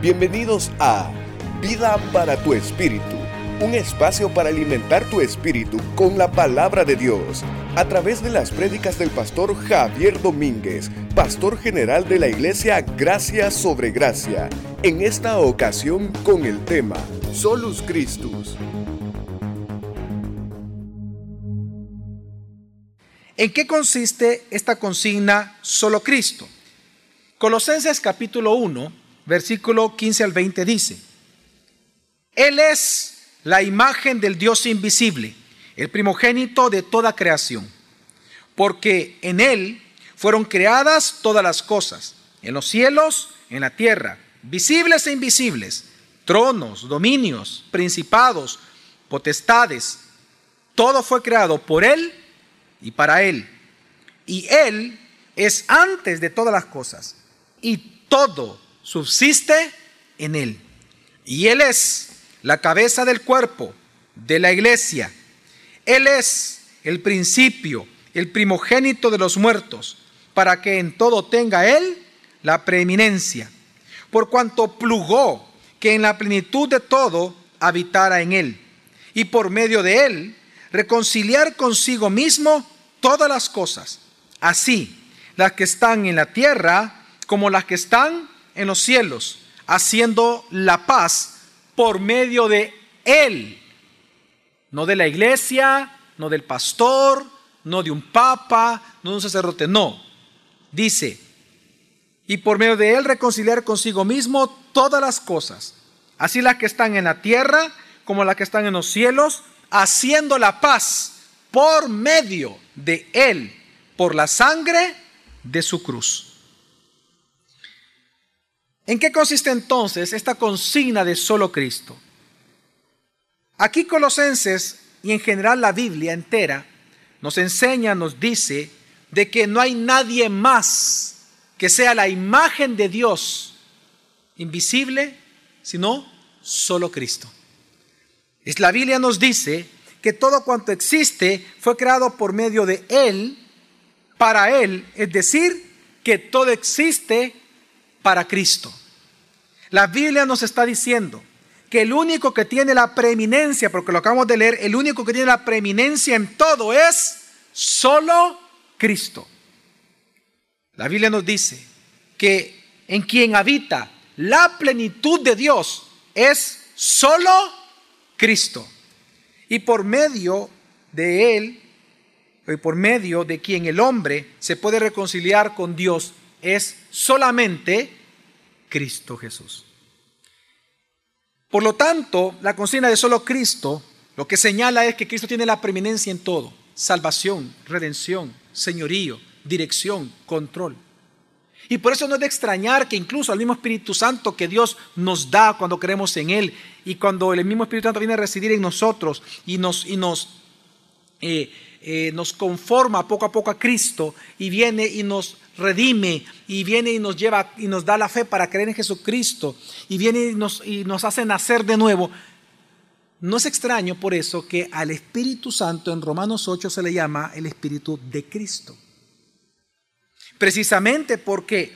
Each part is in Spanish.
Bienvenidos a Vida para tu Espíritu, un espacio para alimentar tu espíritu con la palabra de Dios, a través de las prédicas del pastor Javier Domínguez, pastor general de la iglesia Gracia sobre Gracia, en esta ocasión con el tema Solus Christus. ¿En qué consiste esta consigna solo Cristo? Colosenses capítulo 1, versículo 15 al 20 dice, Él es la imagen del Dios invisible, el primogénito de toda creación, porque en Él fueron creadas todas las cosas, en los cielos, en la tierra, visibles e invisibles, tronos, dominios, principados, potestades, todo fue creado por Él y para Él. Y Él es antes de todas las cosas, y todo subsiste en Él. Y Él es la cabeza del cuerpo, de la iglesia. Él es el principio, el primogénito de los muertos, para que en todo tenga Él la preeminencia, por cuanto plugó que en la plenitud de todo habitara en Él, y por medio de Él reconciliar consigo mismo todas las cosas, así las que están en la tierra como las que están en los cielos, haciendo la paz por medio de Él, no de la iglesia, no del pastor, no de un papa, no de un sacerdote, no. Dice, y por medio de Él reconciliar consigo mismo todas las cosas, así las que están en la tierra como las que están en los cielos, haciendo la paz por medio de Él, por la sangre de su cruz. ¿En qué consiste entonces esta consigna de solo Cristo? Aquí Colosenses y en general la Biblia entera nos enseña, nos dice de que no hay nadie más que sea la imagen de Dios invisible, sino solo Cristo. Es la Biblia nos dice que todo cuanto existe fue creado por medio de Él, para Él, es decir, que todo existe para Cristo. La Biblia nos está diciendo que el único que tiene la preeminencia, porque lo acabamos de leer, el único que tiene la preeminencia en todo es solo Cristo. La Biblia nos dice que en quien habita la plenitud de Dios es solo Cristo. Y por medio de Él, y por medio de quien el hombre se puede reconciliar con Dios, es solamente Cristo Jesús. Por lo tanto, la consigna de solo Cristo lo que señala es que Cristo tiene la preeminencia en todo. Salvación, redención, señorío, dirección, control. Y por eso no es de extrañar que incluso al mismo Espíritu Santo que Dios nos da cuando creemos en Él y cuando el mismo Espíritu Santo viene a residir en nosotros y nos, y nos eh, eh, nos conforma poco a poco a Cristo y viene y nos redime y viene y nos lleva y nos da la fe para creer en Jesucristo y viene y nos, y nos hace nacer de nuevo. No es extraño por eso que al Espíritu Santo en Romanos 8 se le llama el Espíritu de Cristo. Precisamente porque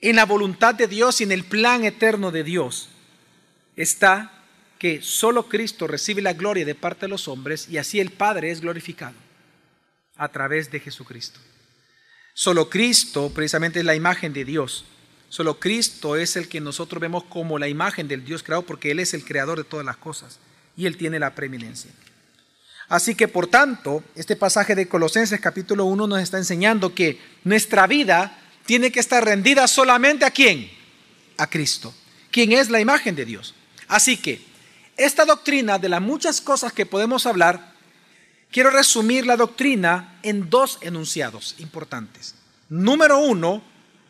en la voluntad de Dios y en el plan eterno de Dios está que solo Cristo recibe la gloria de parte de los hombres y así el Padre es glorificado a través de Jesucristo. Solo Cristo precisamente es la imagen de Dios. Solo Cristo es el que nosotros vemos como la imagen del Dios creado porque Él es el creador de todas las cosas y Él tiene la preeminencia. Así que por tanto, este pasaje de Colosenses capítulo 1 nos está enseñando que nuestra vida tiene que estar rendida solamente a quién? A Cristo, quien es la imagen de Dios. Así que esta doctrina, de las muchas cosas que podemos hablar, quiero resumir la doctrina en dos enunciados importantes. Número uno,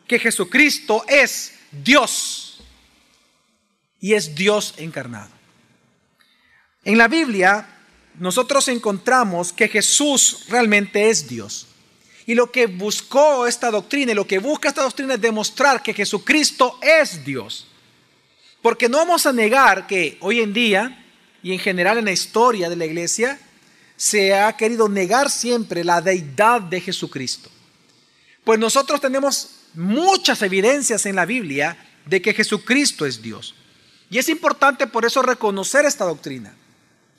que Jesucristo es Dios y es Dios encarnado. En la Biblia nosotros encontramos que Jesús realmente es Dios. Y lo que buscó esta doctrina y lo que busca esta doctrina es demostrar que Jesucristo es Dios. Porque no vamos a negar que hoy en día y en general en la historia de la iglesia se ha querido negar siempre la deidad de Jesucristo. Pues nosotros tenemos muchas evidencias en la Biblia de que Jesucristo es Dios. Y es importante por eso reconocer esta doctrina.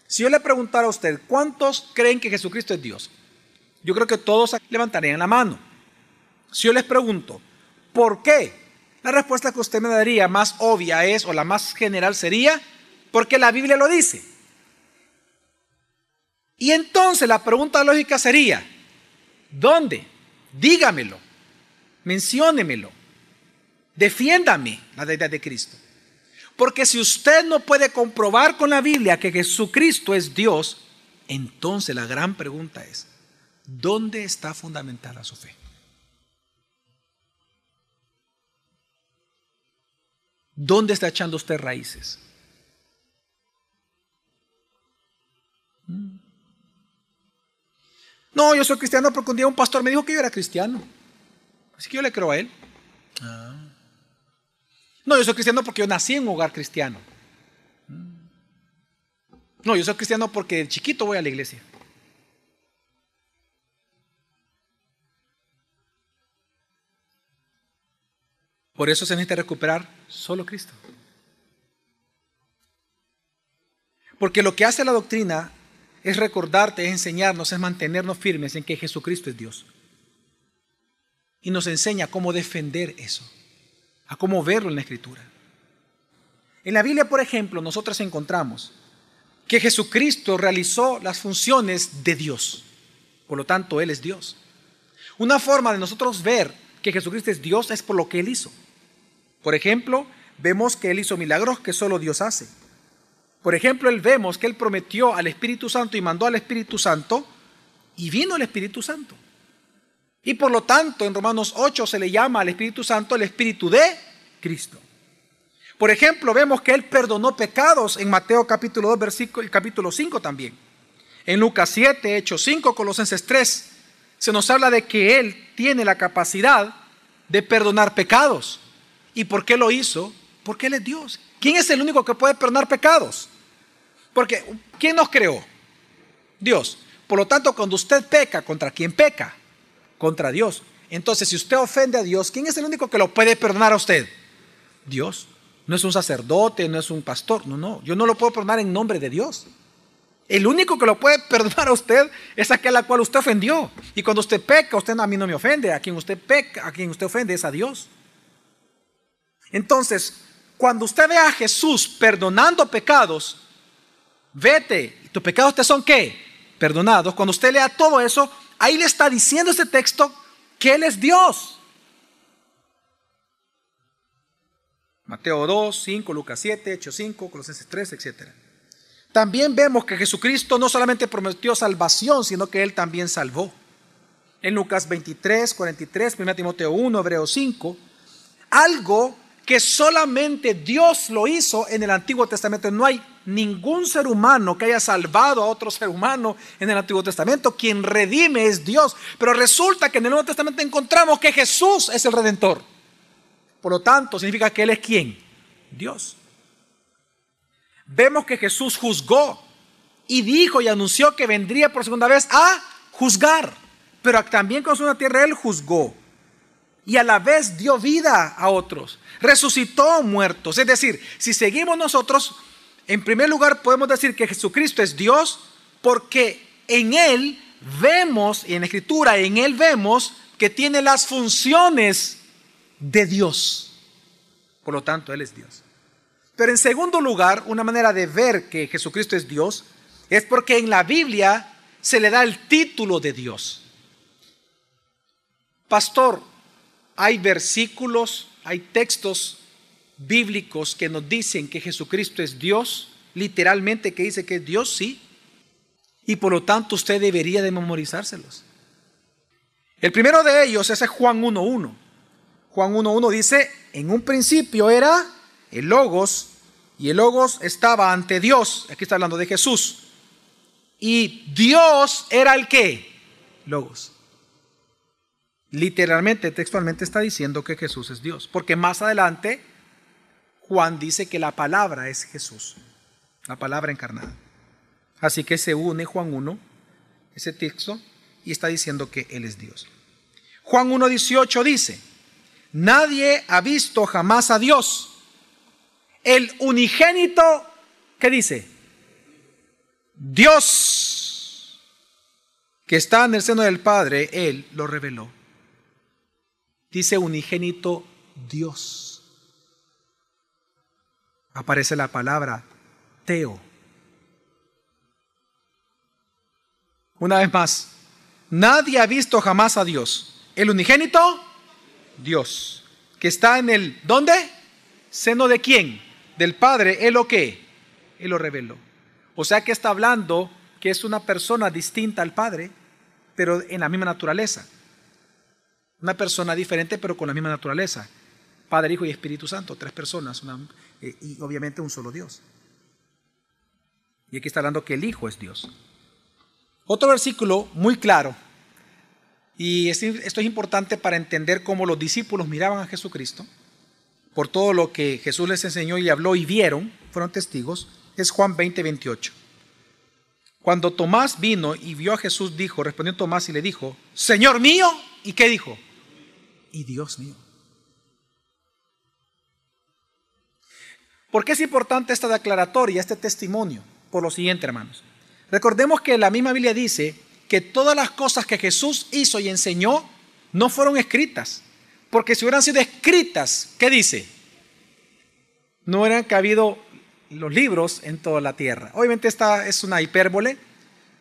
Si yo le preguntara a usted, ¿cuántos creen que Jesucristo es Dios? Yo creo que todos levantarían la mano. Si yo les pregunto, ¿por qué? La respuesta que usted me daría más obvia es, o la más general sería, porque la Biblia lo dice. Y entonces la pregunta lógica sería, ¿dónde? Dígamelo, menciónemelo, defiéndame la deidad de Cristo. Porque si usted no puede comprobar con la Biblia que Jesucristo es Dios, entonces la gran pregunta es, ¿dónde está fundamentada su fe? ¿Dónde está echando usted raíces? No, yo soy cristiano porque un día un pastor me dijo que yo era cristiano. Así que yo le creo a él. Ah. No, yo soy cristiano porque yo nací en un hogar cristiano. No, yo soy cristiano porque de chiquito voy a la iglesia. Por eso se necesita recuperar solo Cristo. Porque lo que hace la doctrina es recordarte, es enseñarnos, es mantenernos firmes en que Jesucristo es Dios. Y nos enseña cómo defender eso, a cómo verlo en la Escritura. En la Biblia, por ejemplo, nosotros encontramos que Jesucristo realizó las funciones de Dios. Por lo tanto, Él es Dios. Una forma de nosotros ver que Jesucristo es Dios es por lo que Él hizo. Por ejemplo, vemos que Él hizo milagros que solo Dios hace. Por ejemplo, él vemos que él prometió al Espíritu Santo y mandó al Espíritu Santo y vino el Espíritu Santo. Y por lo tanto, en Romanos 8 se le llama al Espíritu Santo el Espíritu de Cristo. Por ejemplo, vemos que él perdonó pecados en Mateo capítulo 2, versículo capítulo 5 también. En Lucas 7, Hechos 5, Colosenses 3, se nos habla de que él tiene la capacidad de perdonar pecados. ¿Y por qué lo hizo? Porque él es Dios. ¿Quién es el único que puede perdonar pecados? Porque, ¿quién nos creó? Dios. Por lo tanto, cuando usted peca, ¿contra quién peca? Contra Dios. Entonces, si usted ofende a Dios, ¿quién es el único que lo puede perdonar a usted? Dios. No es un sacerdote, no es un pastor. No, no. Yo no lo puedo perdonar en nombre de Dios. El único que lo puede perdonar a usted es aquel a cual usted ofendió. Y cuando usted peca, usted a mí no me ofende. A quien usted peca, a quien usted ofende es a Dios. Entonces, cuando usted ve a Jesús perdonando pecados, vete, tus pecados te son qué? Perdonados. Cuando usted lea todo eso, ahí le está diciendo ese texto que Él es Dios. Mateo 2, 5, Lucas 7, Hechos 5, Colosenses 3, etc. También vemos que Jesucristo no solamente prometió salvación, sino que Él también salvó. En Lucas 23, 43, 1 Timoteo 1, Hebreos 5, algo que solamente Dios lo hizo en el Antiguo Testamento. No hay ningún ser humano que haya salvado a otro ser humano en el Antiguo Testamento. Quien redime es Dios. Pero resulta que en el Nuevo Testamento encontramos que Jesús es el redentor. Por lo tanto, significa que Él es quién? Dios. Vemos que Jesús juzgó y dijo y anunció que vendría por segunda vez a juzgar. Pero también con su tierra Él juzgó y a la vez dio vida a otros. Resucitó muertos. Es decir, si seguimos nosotros, en primer lugar podemos decir que Jesucristo es Dios porque en Él vemos, y en la Escritura en Él vemos que tiene las funciones de Dios. Por lo tanto, Él es Dios. Pero en segundo lugar, una manera de ver que Jesucristo es Dios es porque en la Biblia se le da el título de Dios. Pastor, hay versículos, hay textos bíblicos que nos dicen que Jesucristo es Dios, literalmente que dice que es Dios, sí. Y por lo tanto usted debería de memorizárselos. El primero de ellos es Juan 1.1. Juan 1.1 dice, en un principio era el Logos, y el Logos estaba ante Dios. Aquí está hablando de Jesús. Y Dios era el que? Logos. Literalmente, textualmente está diciendo que Jesús es Dios, porque más adelante Juan dice que la palabra es Jesús, la palabra encarnada. Así que se une Juan 1, ese texto, y está diciendo que Él es Dios. Juan 1.18 dice, nadie ha visto jamás a Dios. El unigénito, ¿qué dice? Dios, que está en el seno del Padre, Él lo reveló. Dice unigénito Dios. Aparece la palabra Teo. Una vez más, nadie ha visto jamás a Dios. El unigénito, Dios, que está en el, ¿dónde? Seno de quién? Del Padre, ¿él o qué? Él lo reveló. O sea que está hablando que es una persona distinta al Padre, pero en la misma naturaleza. Una persona diferente, pero con la misma naturaleza. Padre, Hijo y Espíritu Santo, tres personas, eh, y obviamente un solo Dios. Y aquí está hablando que el Hijo es Dios. Otro versículo muy claro, y esto es importante para entender cómo los discípulos miraban a Jesucristo, por todo lo que Jesús les enseñó y habló y vieron, fueron testigos, es Juan 20, 28. Cuando Tomás vino y vio a Jesús, dijo, respondió Tomás y le dijo, Señor mío, ¿y qué dijo? Y Dios mío. ¿Por qué es importante esta declaratoria, este testimonio? Por lo siguiente, hermanos. Recordemos que la misma Biblia dice que todas las cosas que Jesús hizo y enseñó no fueron escritas. Porque si hubieran sido escritas, ¿qué dice? No hubieran cabido los libros en toda la tierra. Obviamente esta es una hipérbole,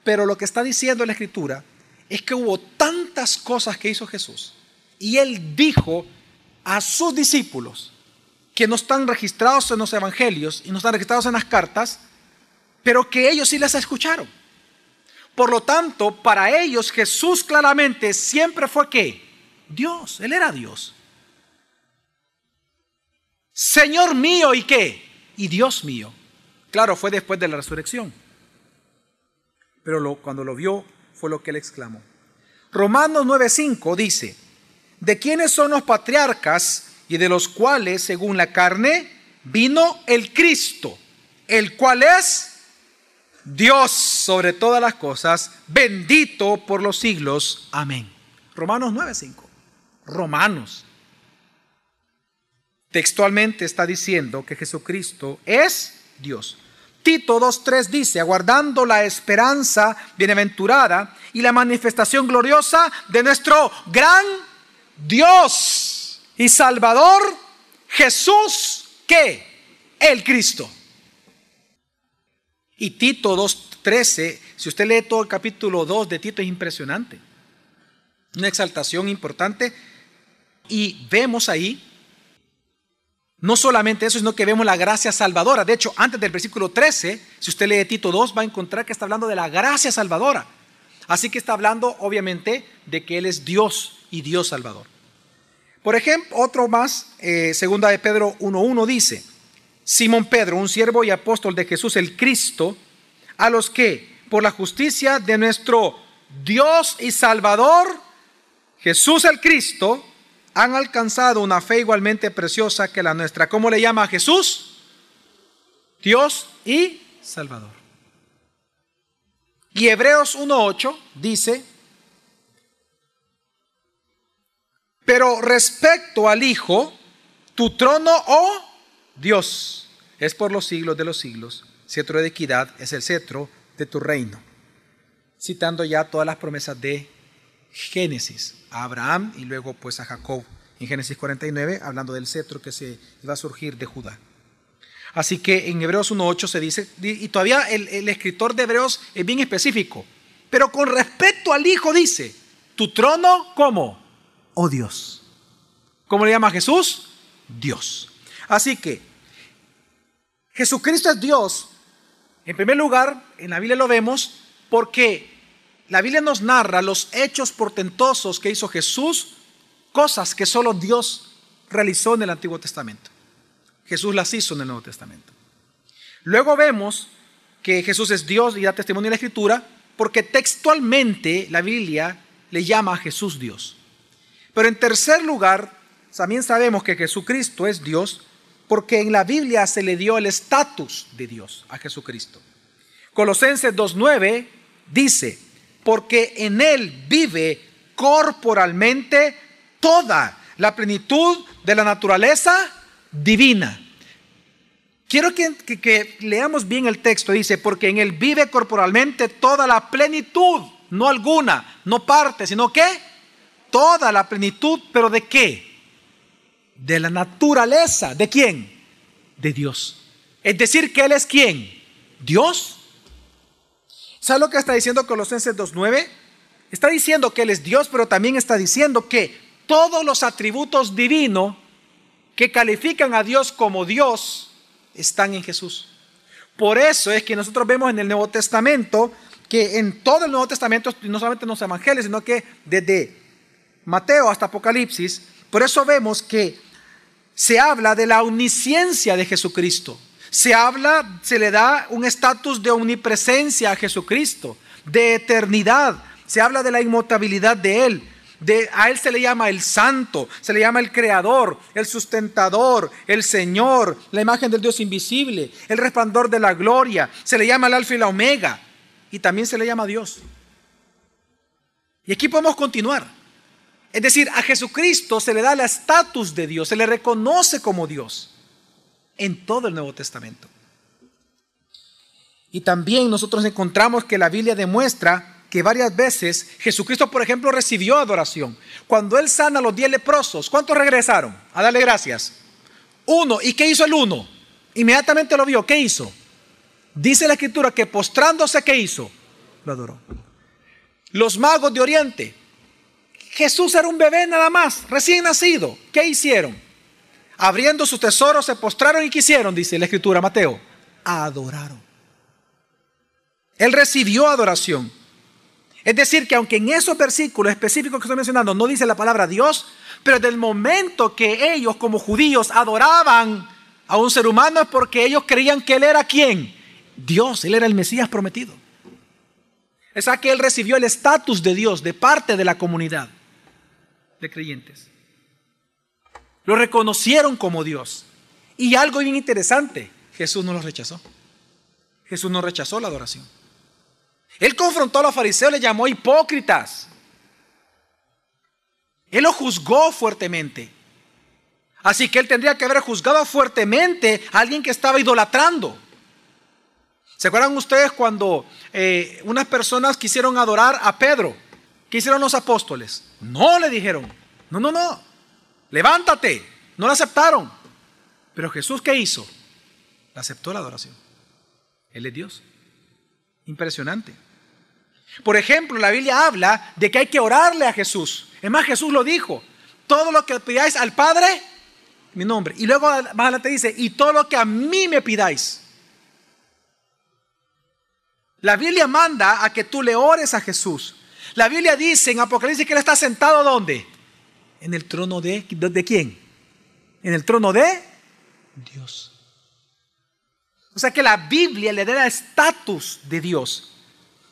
pero lo que está diciendo la escritura es que hubo tantas cosas que hizo Jesús. Y él dijo a sus discípulos que no están registrados en los evangelios y no están registrados en las cartas, pero que ellos sí las escucharon. Por lo tanto, para ellos Jesús claramente siempre fue que Dios, Él era Dios. Señor mío y qué? Y Dios mío. Claro, fue después de la resurrección. Pero cuando lo vio fue lo que él exclamó. Romanos 9:5 dice, ¿de quiénes son los patriarcas y de los cuales, según la carne, vino el Cristo, el cual es Dios sobre todas las cosas, bendito por los siglos. Amén. Romanos 9:5. Romanos. Textualmente está diciendo que Jesucristo es Dios. Tito 2.3 dice, aguardando la esperanza bienaventurada y la manifestación gloriosa de nuestro gran Dios y Salvador Jesús, que el Cristo. Y Tito 2.13, si usted lee todo el capítulo 2 de Tito es impresionante. Una exaltación importante. Y vemos ahí, no solamente eso, sino que vemos la gracia salvadora. De hecho, antes del versículo 13, si usted lee Tito 2, va a encontrar que está hablando de la gracia salvadora. Así que está hablando, obviamente, de que Él es Dios y Dios salvador. Por ejemplo, otro más, eh, segunda de Pedro 1.1 dice, Simón Pedro, un siervo y apóstol de Jesús el Cristo, a los que, por la justicia de nuestro Dios y Salvador, Jesús el Cristo, han alcanzado una fe igualmente preciosa que la nuestra. ¿Cómo le llama a Jesús? Dios y Salvador. Y Hebreos 1.8 dice, pero respecto al Hijo, tu trono, oh Dios es por los siglos de los siglos, cetro de equidad es el cetro de tu reino. Citando ya todas las promesas de Génesis, a Abraham y luego pues a Jacob en Génesis 49, hablando del cetro que se iba a surgir de Judá. Así que en Hebreos 1.8 se dice, y todavía el, el, escritor de Hebreos es bien específico, pero con respecto al Hijo dice, tu trono, ¿cómo? Oh Dios. ¿Cómo le llama a Jesús? Dios. Así que Jesucristo es Dios. En primer lugar, en la Biblia lo vemos porque la Biblia nos narra los hechos portentosos que hizo Jesús, cosas que solo Dios realizó en el Antiguo Testamento. Jesús las hizo en el Nuevo Testamento. Luego vemos que Jesús es Dios y da testimonio en la Escritura porque textualmente la Biblia le llama a Jesús Dios. Pero en tercer lugar, también sabemos que Jesucristo es Dios porque en la Biblia se le dio el estatus de Dios a Jesucristo. Colosenses 2.9 dice, porque en Él vive corporalmente toda la plenitud de la naturaleza divina. Quiero que, leamos bien el texto. Dice, porque en él vive corporalmente toda la plenitud, no alguna, no parte, sino que toda la plenitud, pero ¿de qué? De la naturaleza. ¿De quién? De Dios. Es decir, que Él es quién? Dios. ¿Sabe lo que está diciendo Colosenses 2.9? Está diciendo que Él es Dios, pero también está diciendo que todos los atributos divinos que califican a Dios como Dios están en Jesús. Por eso es que nosotros vemos en el Nuevo Testamento que en todo el Nuevo Testamento, no solamente en los evangelios, sino que desde Mateo hasta Apocalipsis, por eso vemos que se habla de la omnisciencia de Jesucristo. Se habla, se le da un estatus de omnipresencia a Jesucristo, de eternidad. Se habla de la inmutabilidad de Él. De, a Él se le llama el santo, se le llama el creador, el sustentador, el Señor, la imagen del Dios invisible, el resplandor de la gloria. Se le llama el alfa y la omega. Y también se le llama Dios. Y aquí podemos continuar. Es decir, a Jesucristo se le da el estatus de Dios, se le reconoce como Dios en todo el Nuevo Testamento. Y también nosotros encontramos que la Biblia demuestra que varias veces Jesucristo, por ejemplo, recibió adoración. Cuando Él sana a los diez leprosos, ¿cuántos regresaron? A darle gracias. Uno. ¿Y qué hizo el uno? Inmediatamente lo vio. ¿Qué hizo? Dice la escritura que postrándose, ¿qué hizo? Lo adoró. Los magos de Oriente. Jesús era un bebé nada más, recién nacido. ¿Qué hicieron? abriendo sus tesoros, se postraron y quisieron, dice la escritura Mateo, adoraron. Él recibió adoración. Es decir, que aunque en esos versículos específicos que estoy mencionando no dice la palabra Dios, pero del momento que ellos como judíos adoraban a un ser humano es porque ellos creían que Él era quién? Dios, Él era el Mesías prometido. Es que Él recibió el estatus de Dios de parte de la comunidad de creyentes. Lo reconocieron como Dios. Y algo bien interesante, Jesús no los rechazó. Jesús no rechazó la adoración. Él confrontó a los fariseos, le llamó hipócritas. Él los juzgó fuertemente. Así que él tendría que haber juzgado fuertemente a alguien que estaba idolatrando. ¿Se acuerdan ustedes cuando eh, unas personas quisieron adorar a Pedro? ¿Qué hicieron los apóstoles? No le dijeron. No, no, no levántate. No la aceptaron. Pero Jesús, ¿qué hizo? aceptó la adoración. Él es Dios. Impresionante. Por ejemplo, la Biblia habla de que hay que orarle a Jesús. Es más, Jesús lo dijo. Todo lo que pidáis al Padre, mi nombre. Y luego más adelante dice, y todo lo que a mí me pidáis. La Biblia manda a que tú le ores a Jesús. La Biblia dice en Apocalipsis que Él está sentado ¿dónde? en el trono de, de quién? En el trono de Dios. O sea que la Biblia le da el estatus de Dios.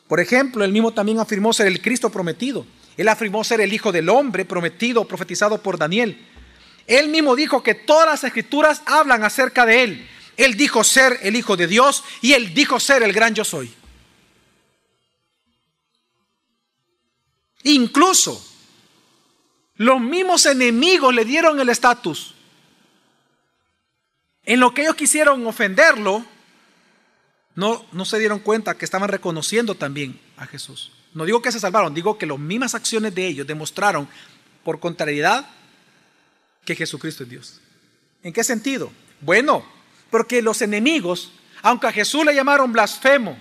Por ejemplo, él mismo también afirmó ser el Cristo prometido. Él afirmó ser el Hijo del Hombre prometido, profetizado por Daniel. Él mismo dijo que todas las escrituras hablan acerca de él. Él dijo ser el Hijo de Dios y él dijo ser el gran yo soy. Incluso los mismos enemigos le dieron el estatus. En lo que ellos quisieron ofenderlo, no, no se dieron cuenta que estaban reconociendo también a Jesús. No digo que se salvaron, digo que las mismas acciones de ellos demostraron por contrariedad que Jesucristo es Dios. ¿En qué sentido? Bueno, porque los enemigos, aunque a Jesús le llamaron blasfemo,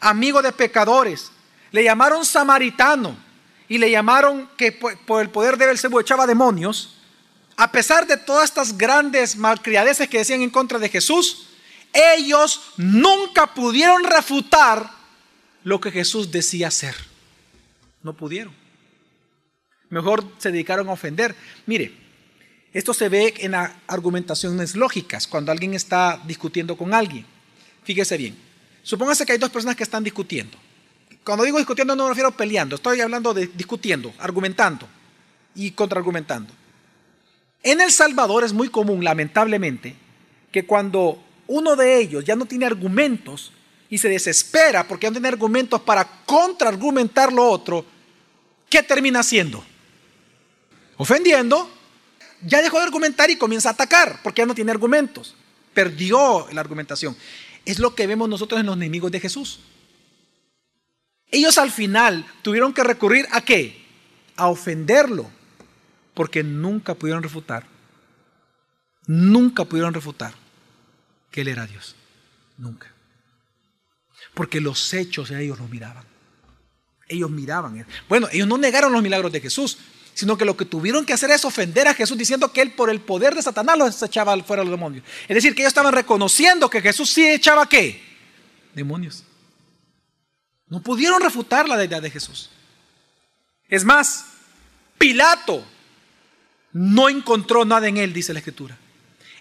amigo de pecadores, le llamaron samaritano, y le llamaron que por el poder de Belcebú echaba demonios, a pesar de todas estas grandes malcriadeces que decían en contra de Jesús, ellos nunca pudieron refutar lo que Jesús decía ser. No pudieron. Mejor se dedicaron a ofender. Mire, esto se ve en argumentaciones lógicas, cuando alguien está discutiendo con alguien. Fíjese bien. Supóngase que hay dos personas que están discutiendo. Cuando digo discutiendo no me refiero a peleando, estoy hablando de discutiendo, argumentando y contraargumentando. En El Salvador es muy común, lamentablemente, que cuando uno de ellos ya no tiene argumentos y se desespera porque no tiene argumentos para contraargumentar lo otro, ¿qué termina haciendo? Ofendiendo ya dejó de argumentar y comienza a atacar, porque ya no tiene argumentos. Perdió la argumentación. Es lo que vemos nosotros en los enemigos de Jesús. Ellos al final tuvieron que recurrir a qué? A ofenderlo, porque nunca pudieron refutar, nunca pudieron refutar que Él era Dios. Nunca. Porque los hechos ellos los miraban. Ellos miraban. Bueno, ellos no negaron los milagros de Jesús, sino que lo que tuvieron que hacer es ofender a Jesús diciendo que él por el poder de Satanás los echaba fuera los demonios. Es decir, que ellos estaban reconociendo que Jesús sí echaba qué? Demonios. No pudieron refutar la deidad de Jesús. Es más, Pilato no encontró nada en él, dice la escritura.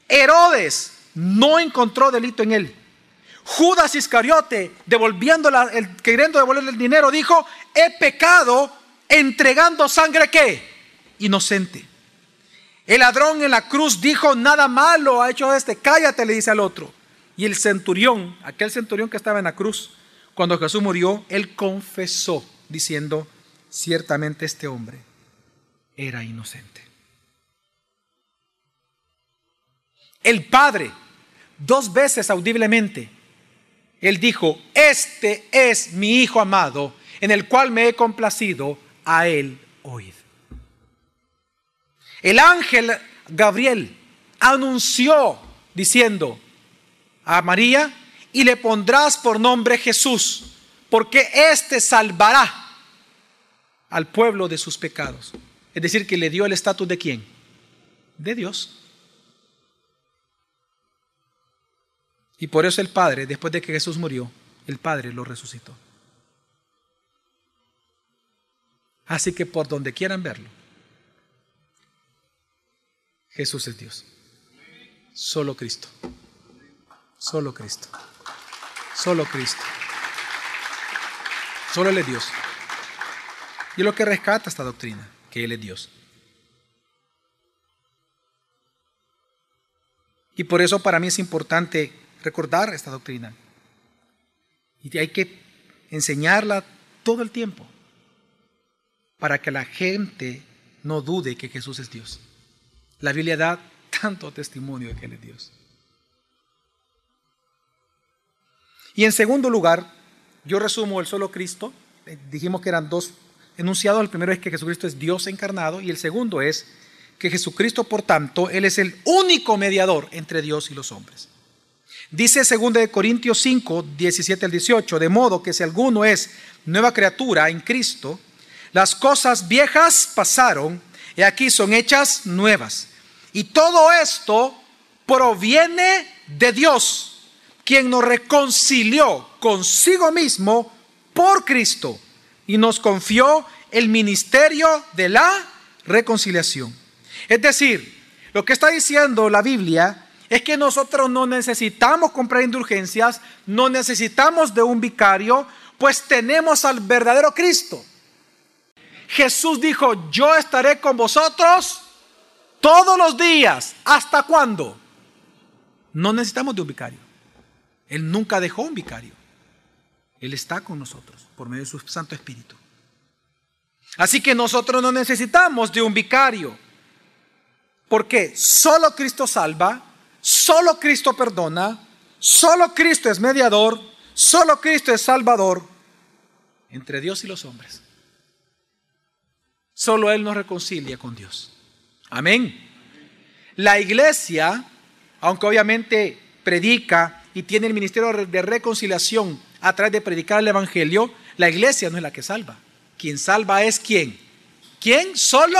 Herodes no encontró delito en él. Judas Iscariote, devolviendo el, queriendo devolverle el dinero, dijo, he pecado entregando sangre que inocente. El ladrón en la cruz dijo, nada malo ha hecho este, cállate, le dice al otro. Y el centurión, aquel centurión que estaba en la cruz, cuando Jesús murió, él confesó, diciendo, ciertamente este hombre era inocente. El Padre, dos veces audiblemente, él dijo, este es mi Hijo amado, en el cual me he complacido, a él oíd. El ángel Gabriel anunció diciendo a María, y le pondrás por nombre Jesús, porque éste salvará al pueblo de sus pecados. Es decir, que le dio el estatus de quién? De Dios. Y por eso el Padre, después de que Jesús murió, el Padre lo resucitó. Así que por donde quieran verlo, Jesús es Dios. Solo Cristo. Solo Cristo. Solo Cristo. Solo Él es Dios. Y lo que rescata esta doctrina, que Él es Dios. Y por eso para mí es importante recordar esta doctrina. Y hay que enseñarla todo el tiempo para que la gente no dude que Jesús es Dios. La Biblia da tanto testimonio de que Él es Dios. Y en segundo lugar, yo resumo el solo Cristo. Eh, dijimos que eran dos enunciados. El primero es que Jesucristo es Dios encarnado y el segundo es que Jesucristo, por tanto, Él es el único mediador entre Dios y los hombres. Dice 2 Corintios 5, 17 al 18, de modo que si alguno es nueva criatura en Cristo, las cosas viejas pasaron y aquí son hechas nuevas. Y todo esto proviene de Dios, quien nos reconcilió consigo mismo por Cristo y nos confió el ministerio de la reconciliación. Es decir, lo que está diciendo la Biblia es que nosotros no necesitamos comprar indulgencias, no necesitamos de un vicario, pues tenemos al verdadero Cristo. Jesús dijo, yo estaré con vosotros todos los días. ¿Hasta cuándo? No necesitamos de un vicario. Él nunca dejó un vicario. Él está con nosotros por medio de su Santo Espíritu. Así que nosotros no necesitamos de un vicario. Porque solo Cristo salva, solo Cristo perdona, solo Cristo es mediador, solo Cristo es salvador entre Dios y los hombres. Solo Él nos reconcilia con Dios. Amén. La iglesia, aunque obviamente predica y tiene el ministerio de reconciliación a través de predicar el Evangelio, la iglesia no es la que salva. Quien salva es quién. ¿Quién? Solo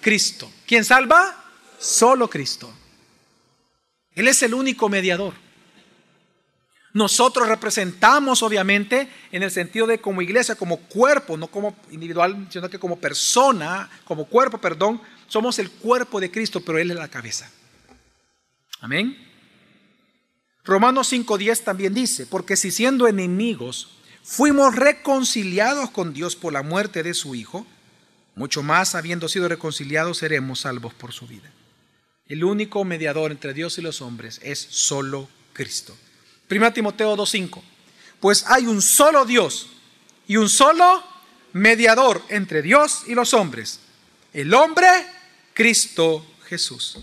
Cristo. ¿Quién salva? Solo Cristo. Él es el único mediador. Nosotros representamos, obviamente, en el sentido de como iglesia, como cuerpo, no como individual, sino que como persona, como cuerpo, perdón, somos el cuerpo de Cristo, pero Él es la cabeza. Amén. Romanos 5.10 también dice, porque si siendo enemigos fuimos reconciliados con Dios por la muerte de su Hijo, mucho más habiendo sido reconciliados seremos salvos por su vida. El único mediador entre Dios y los hombres es solo Cristo. 1 Timoteo 2.5. Pues hay un solo Dios y un solo mediador entre Dios y los hombres, el hombre Cristo Jesús.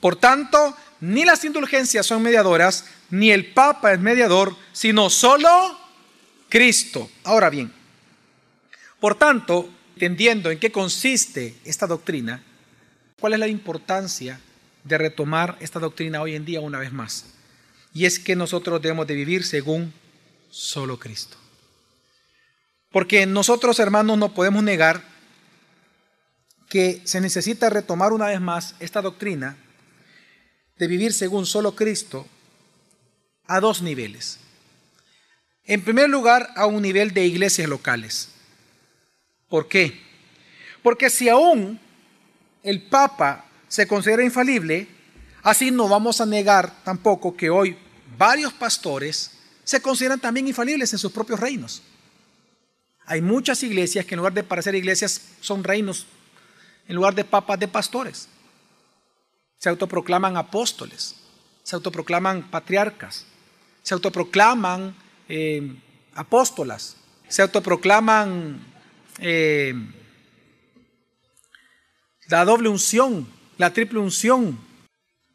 Por tanto, ni las indulgencias son mediadoras, ni el Papa es mediador, sino solo Cristo. Ahora bien, por tanto, entendiendo en qué consiste esta doctrina, ¿cuál es la importancia de retomar esta doctrina hoy en día una vez más? Y es que nosotros debemos de vivir según solo Cristo. Porque nosotros, hermanos, no podemos negar que se necesita retomar una vez más esta doctrina de vivir según solo Cristo a dos niveles. En primer lugar, a un nivel de iglesias locales. ¿Por qué? Porque si aún el Papa se considera infalible, así no vamos a negar tampoco que hoy varios pastores se consideran también infalibles en sus propios reinos. Hay muchas iglesias que en lugar de parecer iglesias son reinos, en lugar de papas de pastores. Se autoproclaman apóstoles, se autoproclaman patriarcas, se autoproclaman eh, apóstolas, se autoproclaman eh, la doble unción, la triple unción,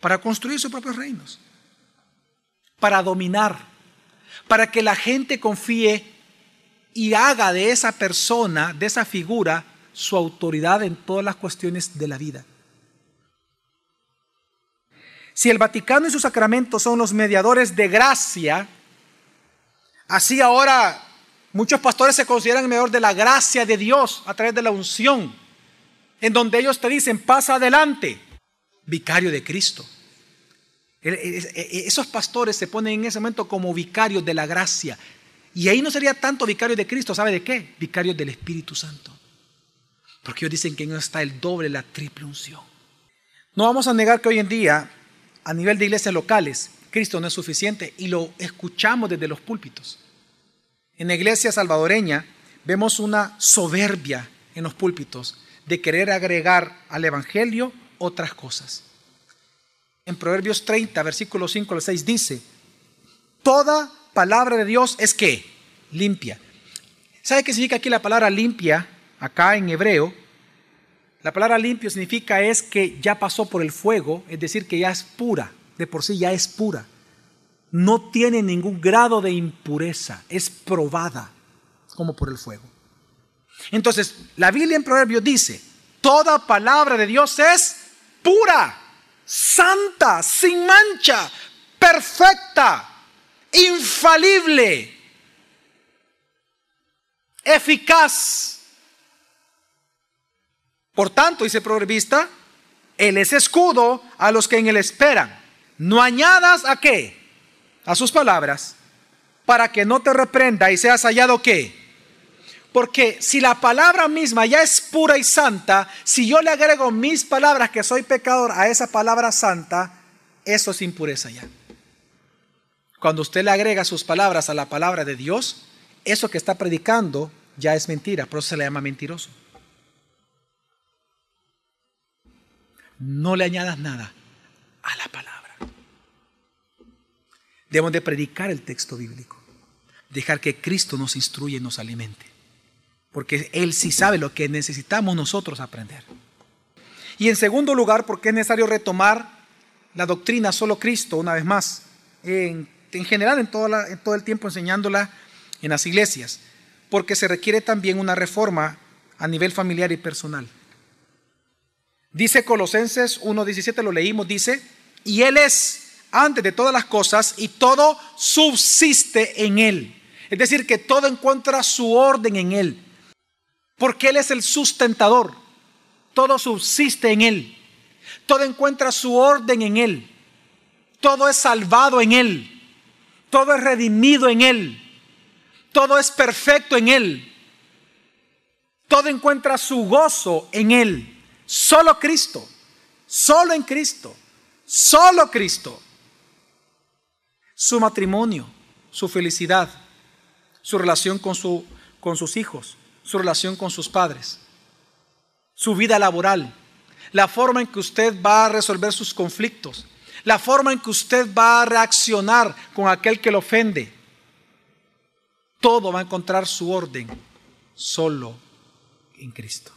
para construir sus propios reinos, para dominar, para que la gente confíe y haga de esa persona, de esa figura, su autoridad en todas las cuestiones de la vida. Si el Vaticano y sus sacramentos son los mediadores de gracia, así ahora muchos pastores se consideran mediador de la gracia de Dios a través de la unción, en donde ellos te dicen, pasa adelante, vicario de Cristo. Esos pastores se ponen en ese momento como vicarios de la gracia. Y ahí no sería tanto vicario de Cristo, ¿sabe de qué? Vicario del Espíritu Santo. Porque ellos dicen que no está el doble, la triple unción. No vamos a negar que hoy en día, a nivel de iglesias locales, Cristo no es suficiente y lo escuchamos desde los púlpitos. En la iglesia salvadoreña vemos una soberbia en los púlpitos de querer agregar al Evangelio otras cosas. En Proverbios 30, versículo 5 al 6 dice, toda palabra de Dios es que limpia. ¿Sabe qué significa aquí la palabra limpia? Acá en hebreo, la palabra limpio significa es que ya pasó por el fuego, es decir, que ya es pura, de por sí ya es pura. No tiene ningún grado de impureza, es probada como por el fuego. Entonces, la Biblia en Proverbios dice, toda palabra de Dios es pura, santa, sin mancha, perfecta infalible, eficaz. Por tanto, dice el proverbista, Él es escudo a los que en Él esperan. No añadas a qué? A sus palabras, para que no te reprenda y seas hallado qué. Porque si la palabra misma ya es pura y santa, si yo le agrego mis palabras que soy pecador a esa palabra santa, eso es impureza ya. Cuando usted le agrega sus palabras a la palabra de Dios, eso que está predicando ya es mentira, por eso se le llama mentiroso. No le añadas nada a la palabra. Debemos de predicar el texto bíblico, dejar que Cristo nos instruya y nos alimente, porque Él sí sabe lo que necesitamos nosotros aprender. Y en segundo lugar, porque es necesario retomar la doctrina solo Cristo una vez más en en general en, todo el tiempo enseñándola en las iglesias, porque se requiere también una reforma a nivel familiar y personal. Dice Colosenses 1.17, lo leímos, dice, y Él es antes de todas las cosas y todo subsiste en Él. Es decir, que todo encuentra su orden en Él, porque Él es el sustentador, todo subsiste en Él, todo encuentra su orden en Él, todo es salvado en Él. Todo es redimido en Él. Todo es perfecto en Él. Todo encuentra su gozo en Él. Solo Cristo. Solo en Cristo. Solo Cristo. Su matrimonio, su felicidad, su relación con, su, con sus hijos, su relación con sus padres, su vida laboral, la forma en que usted va a resolver sus conflictos, la forma en que usted va a reaccionar con aquel que lo ofende. Todo va a encontrar su orden solo en Cristo.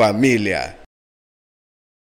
família.